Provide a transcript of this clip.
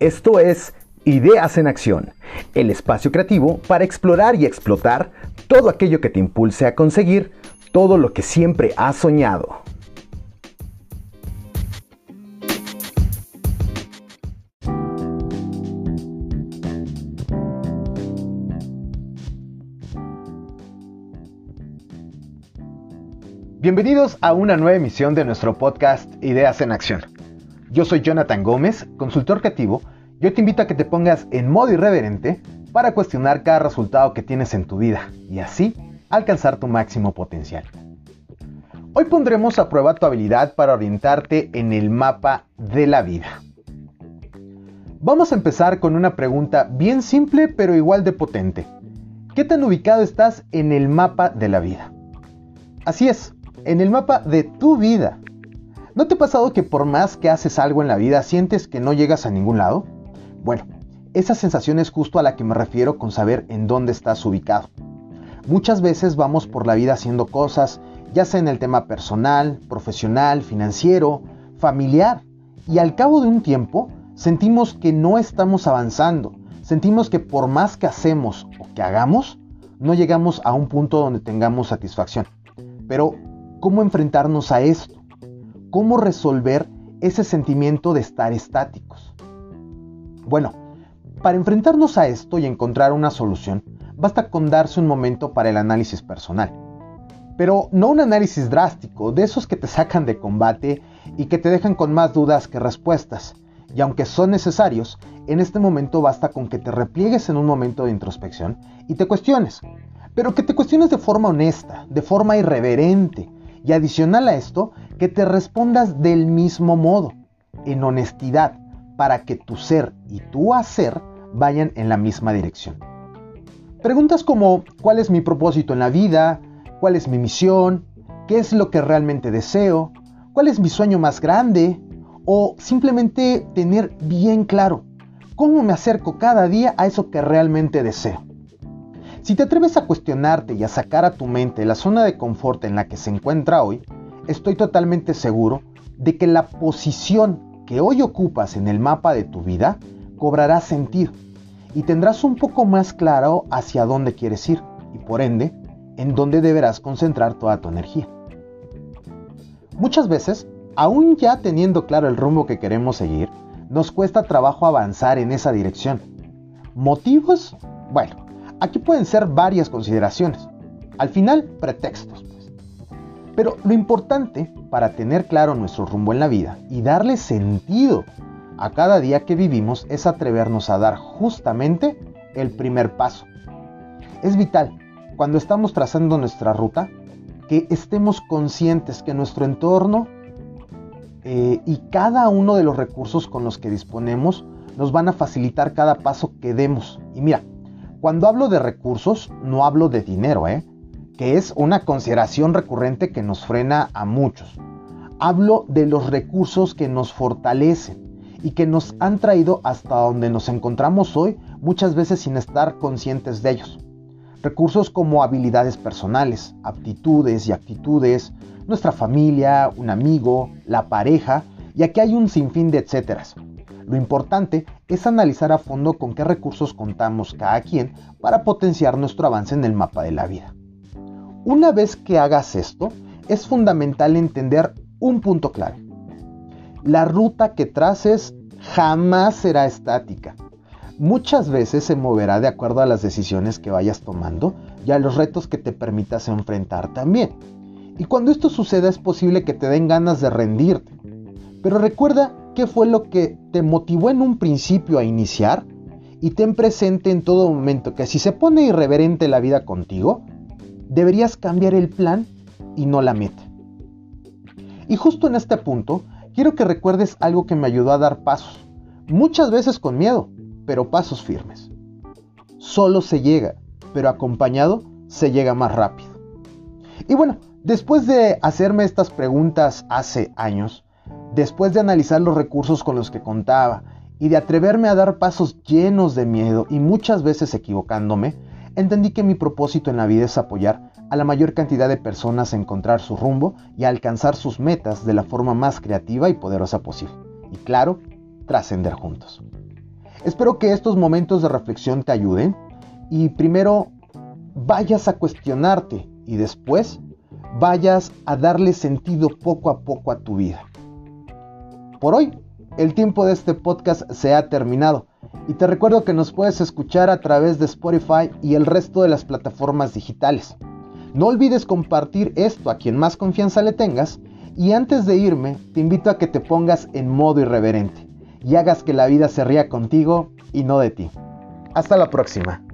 Esto es Ideas en Acción, el espacio creativo para explorar y explotar todo aquello que te impulse a conseguir todo lo que siempre has soñado. Bienvenidos a una nueva emisión de nuestro podcast Ideas en Acción. Yo soy Jonathan Gómez, consultor creativo. Yo te invito a que te pongas en modo irreverente para cuestionar cada resultado que tienes en tu vida y así alcanzar tu máximo potencial. Hoy pondremos a prueba tu habilidad para orientarte en el mapa de la vida. Vamos a empezar con una pregunta bien simple pero igual de potente. ¿Qué tan ubicado estás en el mapa de la vida? Así es, en el mapa de tu vida. ¿No te ha pasado que por más que haces algo en la vida sientes que no llegas a ningún lado? Bueno, esa sensación es justo a la que me refiero con saber en dónde estás ubicado. Muchas veces vamos por la vida haciendo cosas, ya sea en el tema personal, profesional, financiero, familiar, y al cabo de un tiempo sentimos que no estamos avanzando, sentimos que por más que hacemos o que hagamos, no llegamos a un punto donde tengamos satisfacción. Pero, ¿cómo enfrentarnos a esto? cómo resolver ese sentimiento de estar estáticos. Bueno, para enfrentarnos a esto y encontrar una solución, basta con darse un momento para el análisis personal. Pero no un análisis drástico, de esos que te sacan de combate y que te dejan con más dudas que respuestas. Y aunque son necesarios, en este momento basta con que te repliegues en un momento de introspección y te cuestiones. Pero que te cuestiones de forma honesta, de forma irreverente. Y adicional a esto, que te respondas del mismo modo, en honestidad, para que tu ser y tu hacer vayan en la misma dirección. Preguntas como ¿cuál es mi propósito en la vida? ¿Cuál es mi misión? ¿Qué es lo que realmente deseo? ¿Cuál es mi sueño más grande? O simplemente tener bien claro cómo me acerco cada día a eso que realmente deseo. Si te atreves a cuestionarte y a sacar a tu mente la zona de confort en la que se encuentra hoy, estoy totalmente seguro de que la posición que hoy ocupas en el mapa de tu vida cobrará sentido y tendrás un poco más claro hacia dónde quieres ir y por ende en dónde deberás concentrar toda tu energía. Muchas veces, aún ya teniendo claro el rumbo que queremos seguir, nos cuesta trabajo avanzar en esa dirección. ¿Motivos? Bueno, aquí pueden ser varias consideraciones. Al final, pretextos. Pero lo importante para tener claro nuestro rumbo en la vida y darle sentido a cada día que vivimos es atrevernos a dar justamente el primer paso. Es vital, cuando estamos trazando nuestra ruta, que estemos conscientes que nuestro entorno eh, y cada uno de los recursos con los que disponemos nos van a facilitar cada paso que demos. Y mira, cuando hablo de recursos, no hablo de dinero, ¿eh? Que es una consideración recurrente que nos frena a muchos. Hablo de los recursos que nos fortalecen y que nos han traído hasta donde nos encontramos hoy, muchas veces sin estar conscientes de ellos. Recursos como habilidades personales, aptitudes y actitudes, nuestra familia, un amigo, la pareja, y aquí hay un sinfín de etcéteras. Lo importante es analizar a fondo con qué recursos contamos cada quien para potenciar nuestro avance en el mapa de la vida. Una vez que hagas esto, es fundamental entender un punto clave. La ruta que traces jamás será estática. Muchas veces se moverá de acuerdo a las decisiones que vayas tomando y a los retos que te permitas enfrentar también. Y cuando esto suceda es posible que te den ganas de rendirte. Pero recuerda qué fue lo que te motivó en un principio a iniciar y ten presente en todo momento que si se pone irreverente la vida contigo, deberías cambiar el plan y no la meta. Y justo en este punto, quiero que recuerdes algo que me ayudó a dar pasos, muchas veces con miedo, pero pasos firmes. Solo se llega, pero acompañado se llega más rápido. Y bueno, después de hacerme estas preguntas hace años, después de analizar los recursos con los que contaba y de atreverme a dar pasos llenos de miedo y muchas veces equivocándome, entendí que mi propósito en la vida es apoyar a la mayor cantidad de personas a encontrar su rumbo y a alcanzar sus metas de la forma más creativa y poderosa posible. Y claro, trascender juntos. Espero que estos momentos de reflexión te ayuden y primero vayas a cuestionarte y después vayas a darle sentido poco a poco a tu vida. Por hoy, el tiempo de este podcast se ha terminado y te recuerdo que nos puedes escuchar a través de Spotify y el resto de las plataformas digitales. No olvides compartir esto a quien más confianza le tengas y antes de irme te invito a que te pongas en modo irreverente y hagas que la vida se ría contigo y no de ti. Hasta la próxima.